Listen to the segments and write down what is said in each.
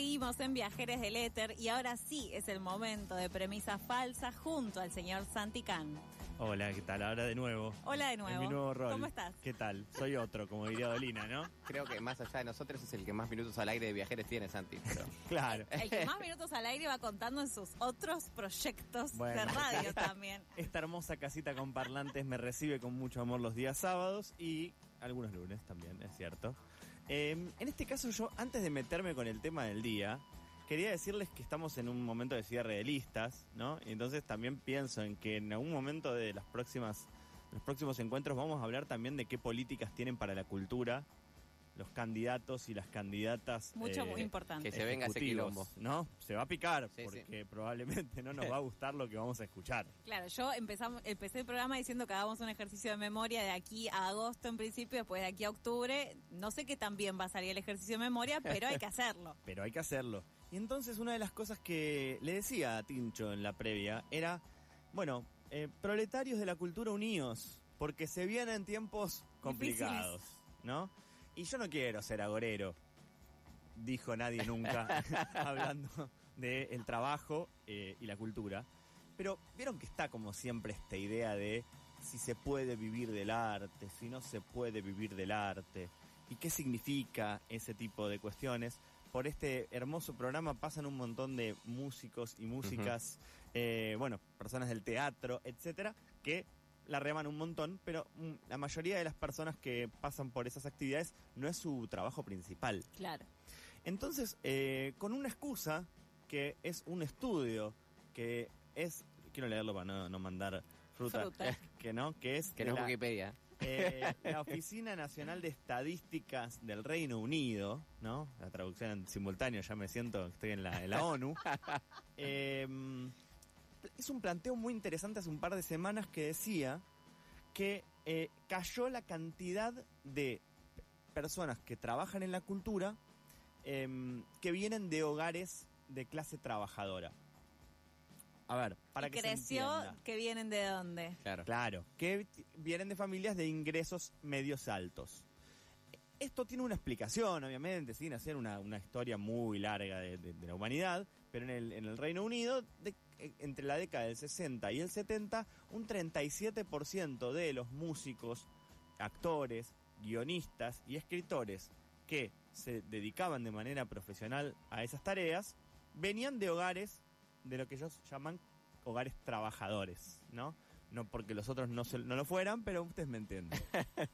Seguimos en Viajeres del Éter y ahora sí es el momento de premisa falsa junto al señor Santicán. Hola, ¿qué tal? Ahora de nuevo. Hola de nuevo. En mi nuevo rol. ¿Cómo estás? ¿Qué tal? Soy otro, como diría Dolina, ¿no? Creo que más allá de nosotros es el que más minutos al aire de viajeros tiene, Santi. pero- Claro. El que más minutos al aire va contando en sus otros proyectos de radio también. Esta hermosa casita con parlantes me recibe con mucho amor los días sábados y algunos lunes también, es cierto. Eh, en este caso yo, antes de meterme con el tema del día, quería decirles que estamos en un momento de cierre de listas, ¿no? Entonces también pienso en que en algún momento de las próximas, los próximos encuentros vamos a hablar también de qué políticas tienen para la cultura los candidatos y las candidatas. Mucho, eh, muy importante. que se venga ese quilombo. ¿No? Se va a picar Sí, porque probablemente no nos va a gustar lo que vamos a escuchar. Claro, yo empezamos, empecé el programa diciendo que hagamos un ejercicio de memoria de aquí a agosto en principio, después de aquí a octubre. No sé qué tan bien va a salir el ejercicio de memoria, pero hay que hacerlo. pero hay que hacerlo. Y entonces una de las cosas que le decía a Tincho en la previa era, bueno, eh, proletarios de la cultura unidos, porque se vienen tiempos complicados, ¿no? Y yo no quiero ser agorero, dijo nadie nunca, hablando del trabajo eh, y la cultura. Pero vieron que está como siempre esta idea de si se puede vivir del arte, si no se puede vivir del arte, y qué significa ese tipo de cuestiones. Por este hermoso programa pasan un montón de músicos y músicas, eh, bueno, personas del teatro, etcétera, que la reman un montón, pero mm, la mayoría de las personas que pasan por esas actividades no es su trabajo principal. Claro. Entonces, eh, con una excusa que es un estudio, que es, quiero leerlo para no, no mandar fruta, Fruta. que no, que es Que no es la, Wikipedia. eh, la Oficina Nacional de Estadísticas del Reino Unido, ¿no? La traducción en simultáneo, ya me siento que estoy en la, en la ONU. Eh, es un planteo muy interesante hace un par de semanas que decía que eh, cayó la cantidad de personas que trabajan en la cultura em, que vienen de hogares de clase trabajadora. A ver, para y que se creció, entienda. que vienen de dónde. Claro. Claro, que vienen de familias de ingresos medios altos. Esto tiene una explicación, obviamente, sin hacer una, una historia muy larga de, de- de la humanidad, pero en el, en el Reino Unido, de- eh, entre la década del 60 y el 70, un 37% de los músicos, actores, guionistas y escritores que se dedicaban de manera profesional a esas tareas, venían de hogares de lo que ellos llaman hogares trabajadores, ¿no? No porque los otros no, se- no lo fueran, pero ustedes me entienden.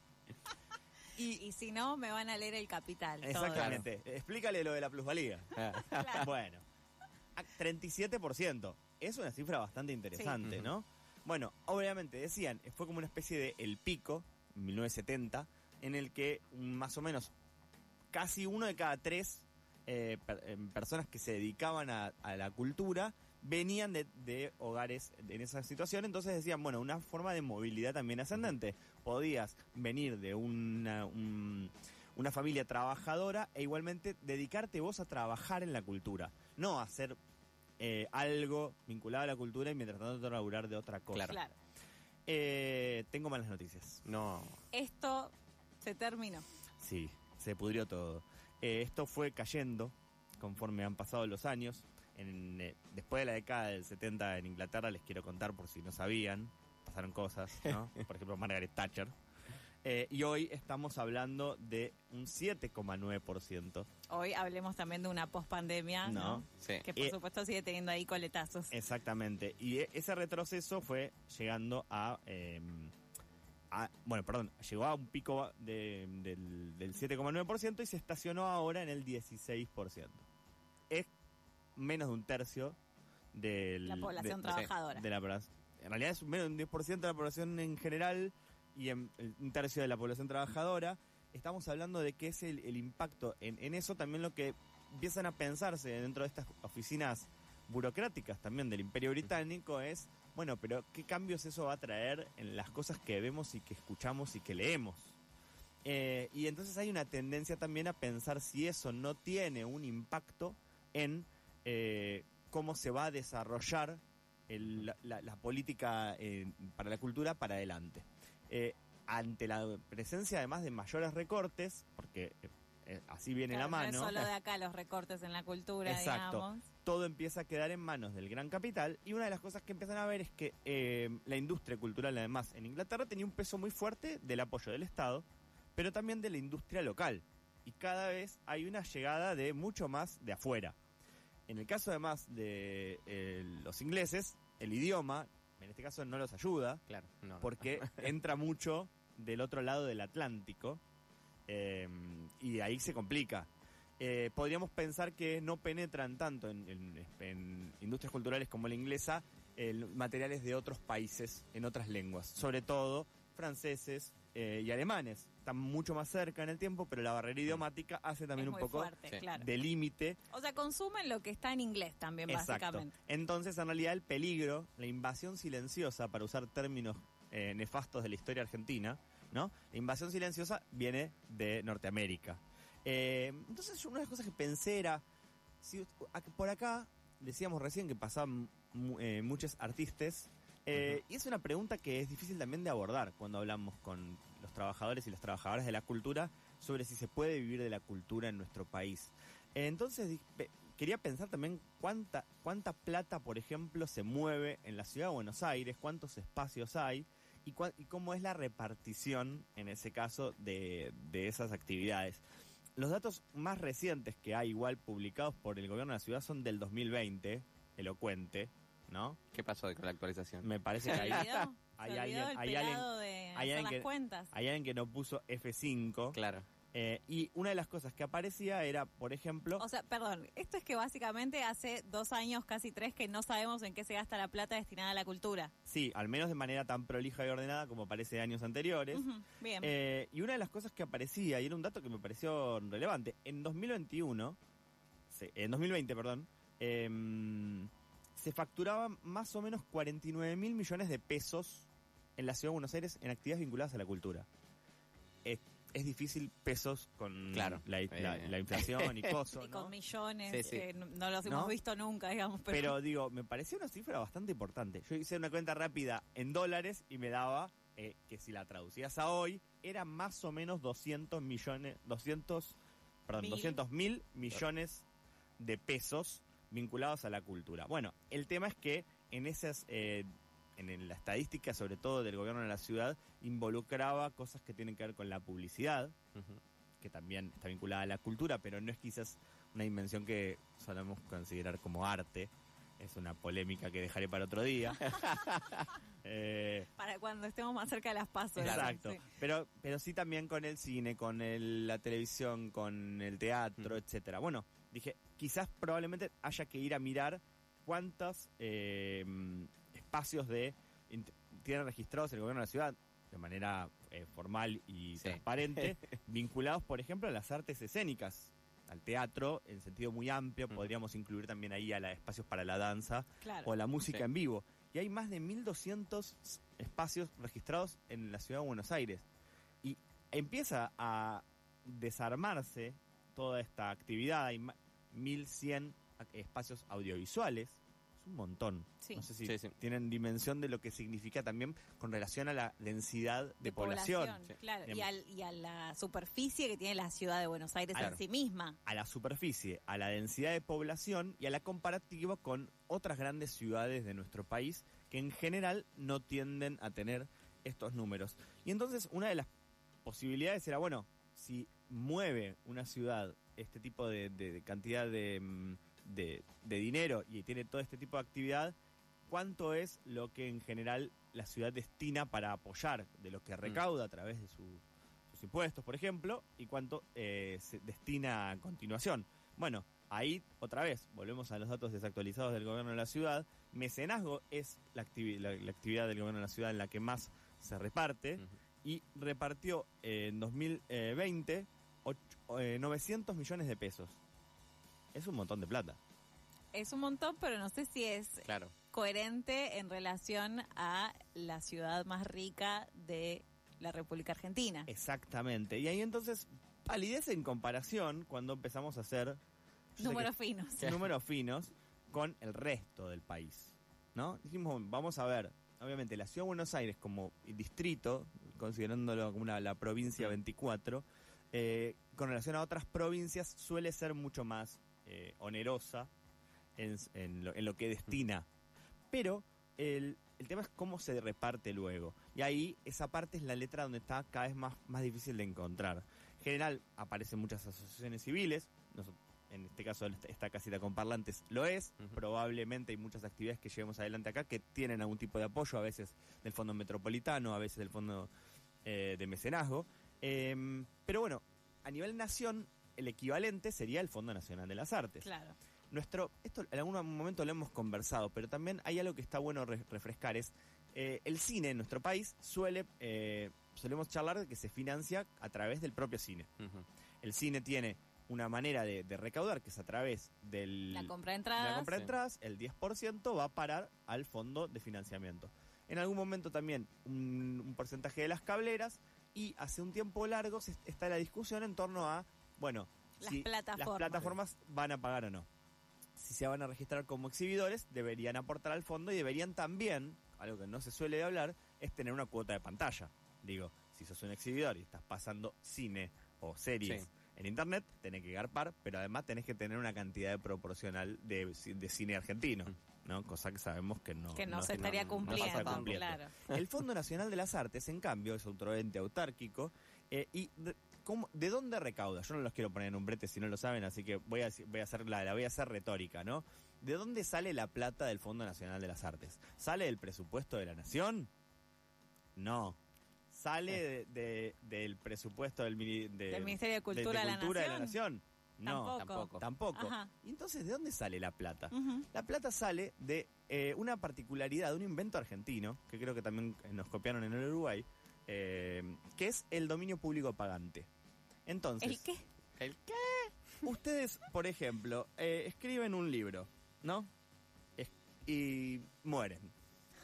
Y si no, me van a leer el capital. todo. Exactamente. Explícale lo de la plusvalía. Bueno, 37%. Es una cifra bastante interesante, Sí. ¿no? Bueno, obviamente decían, fue como una especie de el pico, en 1970, en el que más o menos casi uno de cada tres eh, per- em, personas que se dedicaban a, a la cultura venían de, de hogares en esa situación, entonces decían, bueno, una forma de movilidad también ascendente. Podías venir de una, un- una familia trabajadora e igualmente dedicarte vos a trabajar en la cultura, no hacer eh, algo vinculado a la cultura y mientras tanto laburar de otra cosa. Claro. Claro. Eh, tengo malas noticias. No. Esto se terminó. Sí, se pudrió todo. Eh, esto fue cayendo conforme han pasado los años. En, eh, después de la década del 70 en Inglaterra, les quiero contar por si no sabían, pasaron cosas, ¿no? Por ejemplo, Margaret Thatcher. Eh, y hoy estamos hablando de un 7,9%. Hoy hablemos también de una pospandemia, ¿no? No. Sí. Que por Eh, supuesto sigue teniendo ahí coletazos. Exactamente. Y e- ese retroceso fue llegando a, eh, a- bueno, perdón, llegó a un pico de- del, del 7,9% y se estacionó ahora en el 16%. Es menos de un tercio del, La población de- trabajadora. de la. En realidad es menos de un 10% de la población en general y en, un tercio de la población trabajadora. Estamos hablando de que es el, el impacto en, en eso también lo que empiezan a pensarse dentro de estas oficinas burocráticas también del Imperio Británico es, bueno, pero ¿qué cambios eso va a traer en las cosas que vemos y que escuchamos y que leemos? Eh, y entonces hay una tendencia también a pensar si eso no tiene un impacto en eh, cómo se va a desarrollar el- la, la- la política eh, para la cultura para adelante. Eh, ante la presencia además de mayores recortes, porque eh, eh, así viene Claro, la no es mano. solo de acá los recortes en la cultura, Exacto. digamos. todo empieza a quedar en manos del gran capital y una de las cosas que empiezan a ver es que eh, la industria cultural además en Inglaterra tenía un peso muy fuerte del apoyo del Estado, pero también de la industria local y cada vez hay una llegada de mucho más de afuera. En el caso además de eh, los ingleses, el idioma, en este caso no los ayuda, Claro, no. porque entra mucho del otro lado del Atlántico eh, y ahí se complica. Eh, podríamos pensar que no penetran tanto en, en- en industrias culturales como la inglesa el- materiales de otros países en otras lenguas, sobre todo franceses eh, y alemanes. Están mucho más cerca en el tiempo, pero la barrera idiomática hace también es un poco fuerte, Sí. claro. de límite O sea, consumen lo que está en inglés también, Exacto. básicamente. Entonces, en realidad, el peligro, la invasión silenciosa, para usar términos eh, nefastos de la historia argentina, ¿no? La invasión silenciosa viene de Norteamérica. Eh, entonces, yo una de las cosas que pensé era, si por acá, decíamos recién que pasaban eh, muchos artistas, eh, y es una pregunta que es difícil también de abordar cuando hablamos con los trabajadores y las trabajadoras de la cultura sobre si se puede vivir de la cultura en nuestro país. Entonces, quería pensar también cuánta, cuánta plata, por ejemplo, se mueve en la ciudad de Buenos Aires, cuántos espacios hay y, cua- y cómo es la repartición, en ese caso, de, de esas actividades. Los datos más recientes que hay igual publicados por el gobierno de la ciudad son del 2020, elocuente, ¿no? ¿Qué pasó con la actualización? Me parece ¿Se que hay, hay ¿Se olvidó alguien- el hay alguien- pelado de hay hacer alguien las que- cuentas? hay alguien que no puso F5. Claro. eh, y una de las cosas que aparecía era, por ejemplo, O sea, perdón, esto es que básicamente hace dos años, casi tres, que no sabemos en qué se gasta la plata destinada a la cultura. sí, al menos de manera tan prolija y ordenada como parece de años anteriores. Bien. Eh, y una de las cosas que aparecía, y era un dato que me pareció relevante, en 2021, sí, en 2020, perdón, em, se facturaban más o menos 49 mil millones de pesos en la ciudad de Buenos Aires en actividades vinculadas a la cultura. Es, es difícil pesos con Claro, la, eh. la inflación y cosas, y con ¿no? millones, Sí, sí. que no, no los ¿No? hemos visto nunca, digamos. Pero, Pero digo, me pareció una cifra bastante importante. Yo hice una cuenta rápida en dólares y me daba eh, que si la traducías a hoy, era más o menos 200 millones, 200, perdón, Mil. 200 mil millones de pesos vinculados a la cultura. Bueno, el tema es que en esas, eh, en el- la estadística, sobre todo del gobierno de la ciudad, involucraba cosas que tienen que ver con la publicidad, que también está vinculada a la cultura, pero no es quizás una dimensión que solemos considerar como arte. Es una polémica que dejaré para otro día. Eh, para cuando estemos más cerca de las pasos. exacto. sí. Pero, pero sí también con el cine, con el- la televisión, con el teatro, Mm. etcétera. Bueno, dije, quizás probablemente haya que ir a mirar cuántos eh, espacios de tienen registrados el gobierno de la ciudad de manera eh, formal y Sí. transparente, vinculados, por ejemplo, a las artes escénicas, al teatro en sentido muy amplio, Mm. podríamos incluir también ahí a la espacios para la danza Claro. o la música Sí. en vivo. Y hay más de 1.200 espacios registrados en la ciudad de Buenos Aires. Y empieza a desarmarse toda esta actividad. Hay 1.100 ac- espacios audiovisuales. Es un montón. Sí. No sé si Sí, sí. tienen dimensión de lo que significa también con relación a la densidad de, población. Sí. Claro, y, Digamos. al- y a la superficie que tiene la ciudad de Buenos Aires Claro. en sí misma. a la superficie, a la densidad de población y a la comparativa con otras grandes ciudades de nuestro país que en general no tienden a tener estos números. Y entonces una de las posibilidades era, bueno, si mueve una ciudad este tipo de, de- de cantidad de, mm, de- dinero y tiene todo este tipo de actividad, ¿cuánto es lo que en general la ciudad destina para apoyar de lo que recauda a través de su- sus impuestos, por ejemplo, y cuánto eh, se destina a continuación? Bueno, ahí otra vez volvemos a los datos desactualizados del gobierno de la ciudad. Mecenazgo es la, activi- la- la actividad del gobierno de la ciudad en la que más se reparte y repartió eh, en 2020 och- eh, 900 millones de pesos. Es un montón de plata. Es un montón, pero no sé si es Claro. coherente en relación a la ciudad más rica de la República Argentina. Exactamente. Y ahí entonces palidez en comparación cuando empezamos a hacer Números finos. números finos con el resto del país. ¿No? Dijimos, vamos a ver, obviamente la ciudad de Buenos Aires como distrito, considerándolo como una, la provincia Mm. 24, eh, con relación a otras provincias, suele ser mucho más eh, onerosa en, en lo, en lo que destina. Pero el, el tema es cómo se reparte luego. Y ahí esa parte es la letra donde está cada vez más, más difícil de encontrar. En general aparecen muchas asociaciones civiles, noso- en este caso esta, casita con parlantes lo es, probablemente hay muchas actividades que llevemos adelante acá que tienen algún tipo de apoyo, a veces del Fondo Metropolitano, a veces del Fondo eh, de Mecenazgo. Em, pero bueno, a nivel nación, el equivalente sería el Fondo Nacional de las Artes. Claro. Nuestro, esto en algún momento lo hemos conversado, pero también hay algo que está bueno re- refrescar, es eh, el cine en nuestro país suele, eh, solemos charlar de que se financia a través del propio cine. El cine tiene una manera de, de recaudar que es a través del, La compra de entradas. la compra de Sí. entradas, el 10% va a parar al fondo de financiamiento. En algún momento también un, un porcentaje de las cableras y hace un tiempo largo se- está la discusión en torno a, bueno, Las si plataformas. las plataformas van a pagar o no. Si se van a registrar como exhibidores, deberían aportar al fondo y deberían también, algo que no se suele hablar, es tener una cuota de pantalla. Digo, si sos un exhibidor y estás pasando cine o series Sí. en internet, tenés que garpar, pero además tenés que tener una cantidad proporcional de, de cine argentino, ¿no? Cosa que sabemos que no, que no, se se estaría no- no pasa cumpliendo. claro. el Fondo Nacional de las Artes, en cambio, es otro ente autárquico. eh, ¿Y de, cómo- de dónde recauda? Yo no los quiero poner en un brete si no lo saben, así que voy a, voy a hacer la, la voy a hacer retórica, ¿no? ¿De dónde sale la plata del Fondo Nacional de las Artes? ¿Sale del presupuesto de la Nación? No. ¿Sale de- de- del presupuesto del, mini- de- Del Ministerio de Cultura, de de, Cultura la de la Nación. No, Tampoco. tampoco. Ajá. ¿Y entonces de dónde sale la plata? La plata sale de eh, una particularidad, de un invento argentino, que creo que también nos copiaron en el Uruguay, eh, que es el dominio público pagante. Entonces, ¿El qué? ¿El qué? ustedes, por ejemplo, eh, escriben un libro, ¿no? Es- y mueren.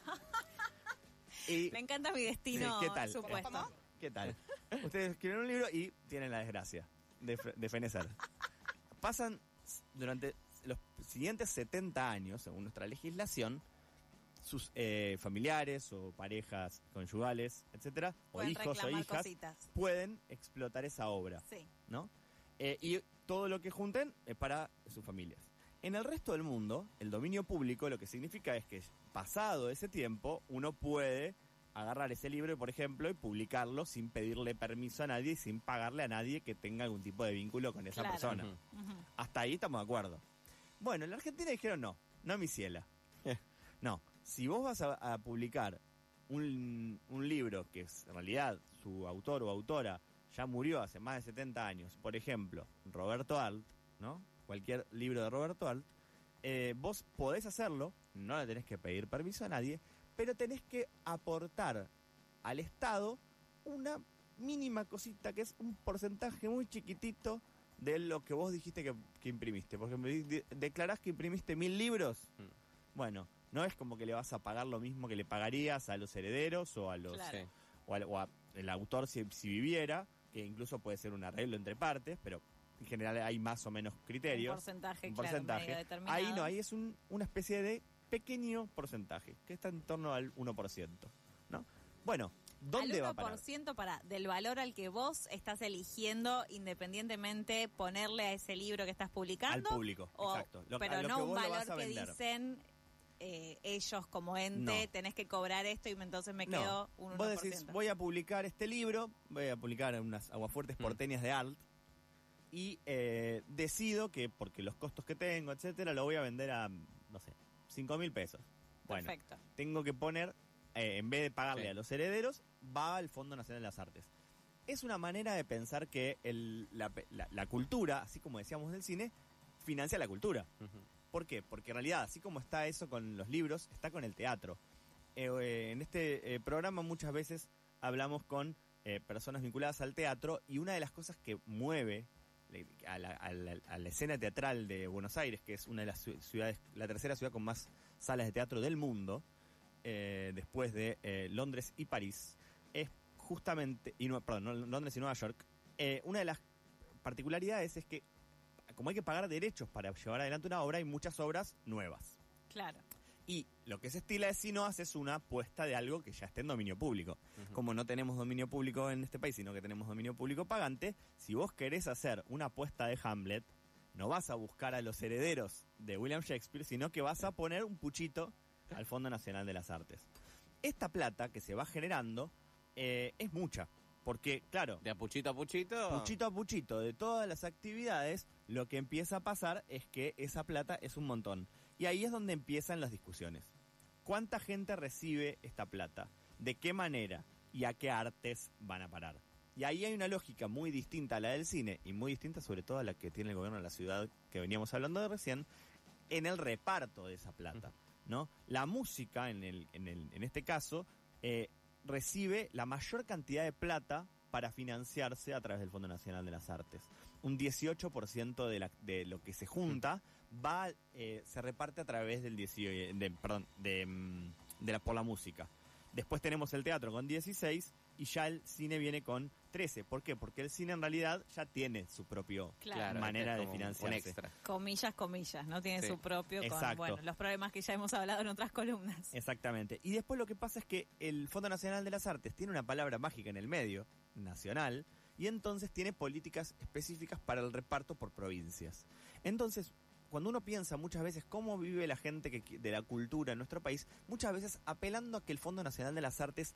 y, Me encanta mi destino ¿qué tal? supuesto. ¿Qué tal? Ustedes escriben un libro y tienen la desgracia de, de fenecer. Pasan durante los siguientes 70 años, según nuestra legislación, sus eh, familiares o parejas conyugales, etcétera, o hijos o hijas, cositas. pueden explotar esa obra, Sí. ¿no? Eh, y todo lo que junten es para sus familias. En el resto del mundo, el dominio público lo que significa es que pasado ese tiempo, uno puede agarrar ese libro, por ejemplo, y publicarlo sin pedirle permiso a nadie y sin pagarle a nadie que tenga algún tipo de vínculo con esa Claro. persona. Hasta ahí estamos de acuerdo. Bueno, en la Argentina dijeron no, no mi ciela. no, si vos vas a, a publicar un, un libro que es, en realidad su autor o autora ya murió hace más de 70 años, por ejemplo, Roberto Alt, ¿no? Cualquier libro de Roberto Alt, eh, vos podés hacerlo, no le tenés que pedir permiso a nadie, pero tenés que aportar al Estado una mínima cosita que es un porcentaje muy chiquitito de lo que vos dijiste que, que imprimiste. Porque me de- declarás que imprimiste mil libros. Mm. Bueno, no es como que le vas a pagar lo mismo que le pagarías a los herederos o a los Claro. O, al- o a el autor si, si viviera, que incluso puede ser un arreglo entre partes, pero en general hay más o menos Un criterios. porcentaje, un claro, porcentaje. determinado. Ahí no, ahí es un- una especie de pequeño porcentaje, que está en torno al 1%. ¿no? Bueno, ¿dónde al va a parar? 1% para del valor al que vos estás eligiendo independientemente ponerle a ese libro que estás Al publicando. público, o- exacto. Lo- pero lo no que un valor que dicen eh, ellos como ente, No. tenés que cobrar esto y entonces me No. quedo un 1%. Vos decís, voy a publicar este libro, voy a publicar unas aguafuertes Mm. porteñas de alt y eh, decido que, porque los costos que tengo, etcétera, lo voy a vender a, no sé, 5 mil pesos. Bueno, Perfecto. tengo que poner, eh, en vez de pagarle Sí. a los herederos, va al Fondo Nacional de las Artes. Es una manera de pensar que el- la, pe- la- la cultura, así como decíamos del cine, financia la cultura. ¿Por qué? Porque en realidad, así como está eso con los libros, está con el teatro. Eh, eh, en este eh, programa muchas veces hablamos con eh, personas vinculadas al teatro y una de las cosas que mueve a la, a la- a la escena teatral de Buenos Aires, que es una de las ciu- ciudades, la tercera ciudad con más salas de teatro del mundo, eh, después de eh, Londres y París, es justamente, y no, perdón, Londres y Nueva York, eh, una de las particularidades es que como hay que pagar derechos para llevar adelante una obra, hay muchas obras nuevas. Claro. Y lo que se estila es si no haces una apuesta de algo que ya esté en dominio público. Como no tenemos dominio público en este país, sino que tenemos dominio público pagante, si vos querés hacer una apuesta de Hamlet, no vas a buscar a los herederos de William Shakespeare, sino que vas a poner un puchito al Fondo Nacional de las Artes. Esta plata que se va generando eh, es mucha, porque claro, De a puchito a puchito. puchito a puchito de todas las actividades, lo que empieza a pasar es que esa plata es un montón. Y ahí es donde empiezan las discusiones. ¿Cuánta gente recibe esta plata? ¿De qué manera? ¿Y a qué artes van a parar? Y ahí hay una lógica muy distinta a la del cine y muy distinta sobre todo a la que tiene el gobierno de la ciudad que veníamos hablando de recién en el reparto de esa plata, ¿no? La música, en, el, en, el, en este caso, eh, recibe la mayor cantidad de plata para financiarse a través del Fondo Nacional de las Artes. Un 18% de, la, de lo que se junta va eh, se reparte a través del 18, de, perdón, de, mm, de la, por la música. Después tenemos el teatro con 16 y ya el cine viene con 13. ¿Por qué? Porque el cine en realidad ya tiene su propio Claro. Manera este es de financiarse. Un extra. Comillas, comillas, ¿no? Tiene Sí. su propio con, Exacto. bueno, los problemas que ya hemos hablado en otras columnas. Exactamente. Y después lo que pasa es que el Fondo Nacional de las Artes tiene una palabra mágica en el medio, nacional, y entonces tiene políticas específicas para el reparto por provincias. Entonces, cuando uno piensa muchas veces cómo vive la gente que, de la cultura en nuestro país, muchas veces apelando a que el Fondo Nacional de las Artes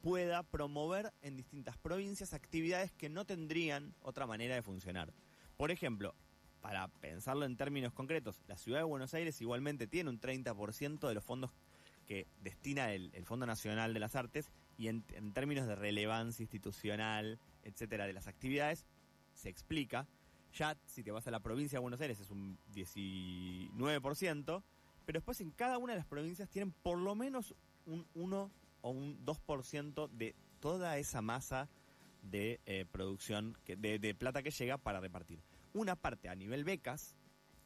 pueda promover en distintas provincias actividades que no tendrían otra manera de funcionar. Por ejemplo, para pensarlo en términos concretos, la ciudad de Buenos Aires igualmente tiene un 30% de los fondos que destina el, Fondo Nacional de las Artes y en términos de relevancia institucional, etcétera, de las actividades, se explica. Ya si te vas a la provincia de Buenos Aires es un 19%, pero después en cada una de las provincias tienen por lo menos un 1 o un 2% de toda esa masa de eh, producción, de plata que llega para repartir. Una parte a nivel becas,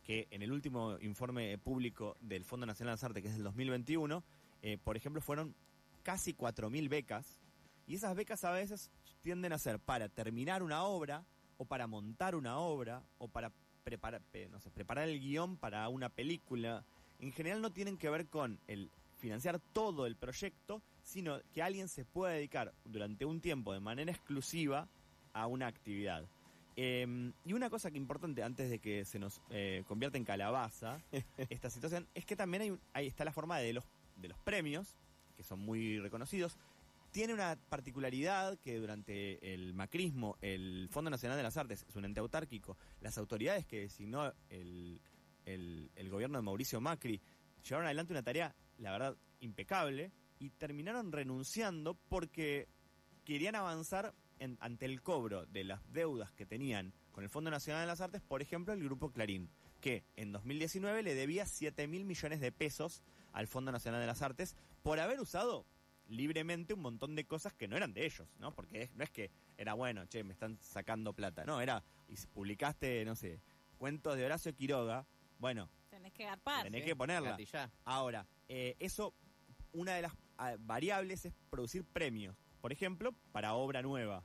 que en el último informe público del Fondo Nacional de las Artes, que es del 2021, eh, por ejemplo, fueron casi 4.000 becas, y esas becas a veces tienden a ser para terminar una obra, o para montar una obra, o para preparar, no sé, preparar el guion para una película. En general no tienen que ver con el financiar todo el proyecto, sino que alguien se pueda dedicar durante un tiempo de manera exclusiva a una actividad. Eh, y una cosa que importante antes de que se nos eh, convierta en calabaza esta situación es que también hay, ahí está la forma de los de los premios que son muy reconocidos tiene una particularidad que durante el macrismo el Fondo Nacional de las Artes es un ente autárquico. Las autoridades que designó el, el, gobierno de Mauricio Macri llevaron adelante una tarea la verdad impecable y terminaron renunciando porque querían avanzar ante el cobro de las deudas que tenían con el Fondo Nacional de las Artes, por ejemplo, el Grupo Clarín, que en 2019 le debía 7 mil millones de pesos al Fondo Nacional de las Artes por haber usado libremente un montón de cosas que no eran de ellos, ¿no? Porque es- no es que era bueno, che, me están sacando plata, no, era, y si publicaste, no sé, cuentos de Horacio Quiroga, bueno, Tenés que garpar. Tenés que ponerla. Ahora, eh, eso, una de las ah, variables es producir premios, por ejemplo, para obra nueva.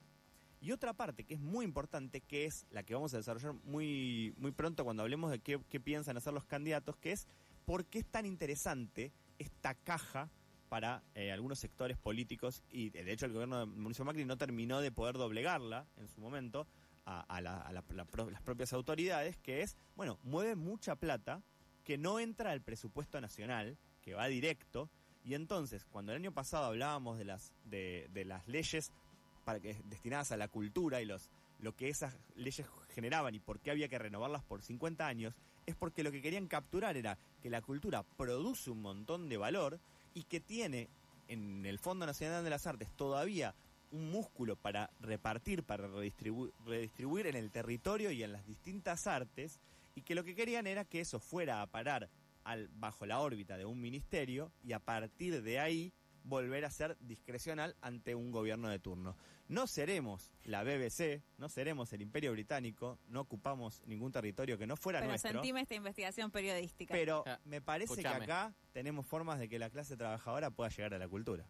Y otra parte que es muy importante, que es la que vamos a desarrollar muy, muy pronto cuando hablemos de qué, qué piensan hacer los candidatos, que es por qué es tan interesante esta caja para eh, algunos sectores políticos y de hecho el gobierno de Mauricio Macri no terminó de poder doblegarla en su momento a, a la- a la- la las propias autoridades, que es, bueno, mueve mucha plata que no entra al presupuesto nacional, que va directo, y entonces, cuando el año pasado hablábamos de las, de, de las leyes para que, destinadas a la cultura y los, lo que esas leyes generaban y por qué había que renovarlas por 50 años, es porque lo que querían capturar era que la cultura produce un montón de valor y que tiene en el Fondo Nacional de las Artes todavía un músculo para repartir, para redistribu- redistribuir en el territorio y en las distintas artes, y que lo que querían era que eso fuera a parar al, bajo la órbita de un ministerio y a partir de ahí volver a ser discrecional ante un gobierno de turno. No seremos la BBC, no seremos el Imperio Británico, no ocupamos ningún territorio que no fuera Pero nuestro. sentime esta investigación periodística. Pero Ah, me parece escuchame. que acá tenemos formas de que la clase trabajadora pueda llegar a la cultura.